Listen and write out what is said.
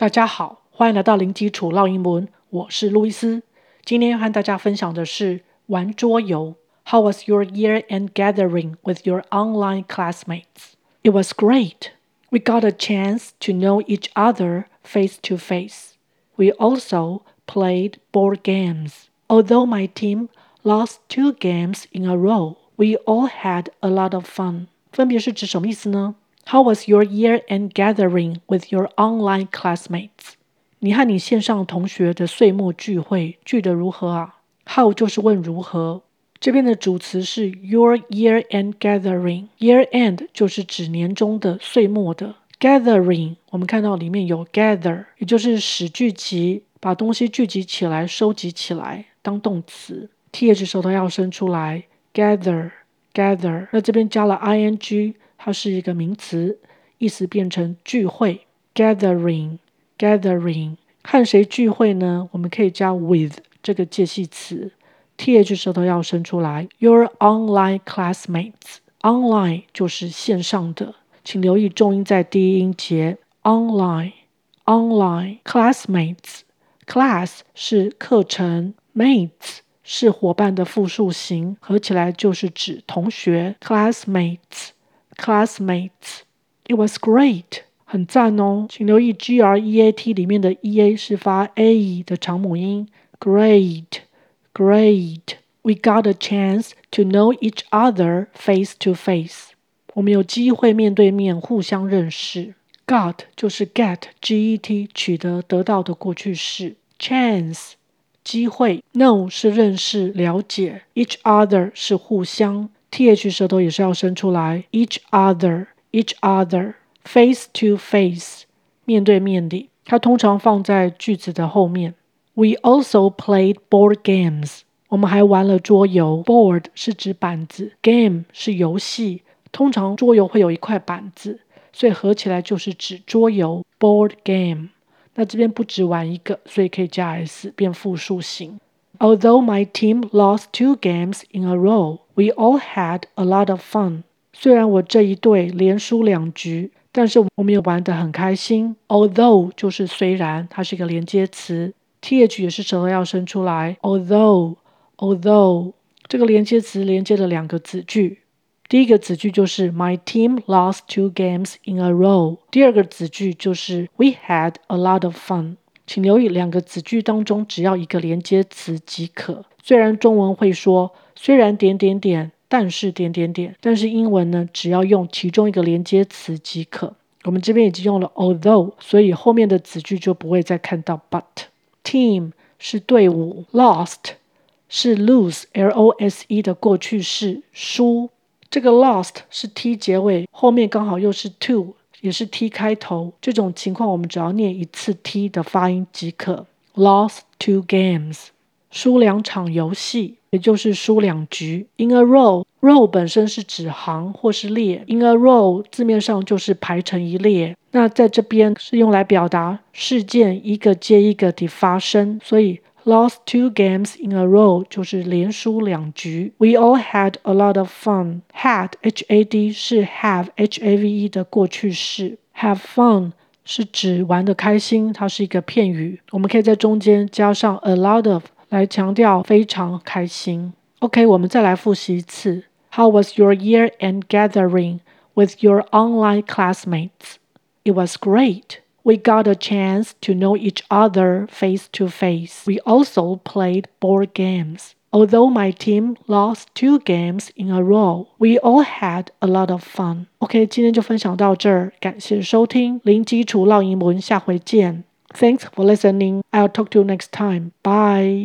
大家好，欢迎来到零基础绕英文，我是路易斯。今天要和大家分享的是玩桌游。How was your year-end gathering with your online classmates? It was great. We got a chance to know each other face to face. We also played board games. Although my team lost two games in a row, we all had a lot of fun. 分别是指什么意思呢 ？How was your year-end gathering with your online classmates? 你和你线上同学的岁末聚会聚得如何啊？How 就是问如何，这边的主词是 your year-end gathering。Year-end 就是指年终的、岁末的。Gathering 我们看到里面有 gather，也就是使聚集，把东西聚集起来、收集起来当动词。th 舌头要伸出来，gather，gather。那这边加了 ing。它是一个名词，意思变成聚会，gathering，gathering，和谁聚会呢？我们可以加 with 这个介系词，th 舌头要伸出来。Your online classmates，online 就是线上的，请留意重音在第一音节，online，online，classmates，class 是课程，mates 是伙伴的复数形，合起来就是指同学，classmates。Classmates, it was great，很赞哦。请留意 G R E A T 里面的 E A 是发 A 的长母音。Great, great. We got a chance to know each other face to face。我们有机会面对面互相认识。Got 就是 get, G E T 取得得到的过去式。Chance 机会，know 是认识了解，each other 是互相。 Th 舌头也是要伸出来，each other，each other，face to face，面对面的，它通常放在句子的后面。We also played board games，我们还玩了桌游。Board 是指板子，game 是游戏，通常桌游会有一块板子，所以合起来就是指桌游。Board game，那这边不止玩一个，所以可以加 s 变复数型。Although my team lost two games in a row。We all had a lot of fun。虽然我这一队连输两局，但是我们也玩得很开心。Although 就是虽然，它是一个连接词，th 也是舌头要伸出来。Although，although 这个连接词连接了两个子句，第一个子句就是 My team lost two games in a row。第二个子句就是 We had a lot of fun。 请留意两个子句当中只要一个连接词即可。虽然中文会说。虽然点点点，但是点点点，但是英文呢，只要用其中一个连接词即可。我们这边已经用了 although，所以后面的子句就不会再看到 but。Team 是队伍，lost 是 lose，l o s e 的过去式，输。这个 lost 是 t 结尾，后面刚好又是 to 也是 t 开头。这种情况我们只要念一次 t 的发音即可。Lost two games，输两场游戏。也就是输两局。In a row，row 本身是指行或是列。In a row 字面上就是排成一列。那在这边是用来表达事件一个接一个的发生，所以 lost two games in a row 就是连输两局。We all had a lot of fun. Had h a d 是 have h a v e 的过去式。Have fun 是指玩得开心，它是一个片语。我们可以在中间加上 a lot of。来强调非常开心。OK，我们再来复习一次。How was your year-end gathering with your online classmates? It was great. We got a chance to know each other face to face. We also played board games. Although my team lost two games in a row, we all had a lot of fun. OK，今天就分享到这儿，感谢收听零基础绕英文，下回见。Thanks for listening. I'll talk to you next time. Bye.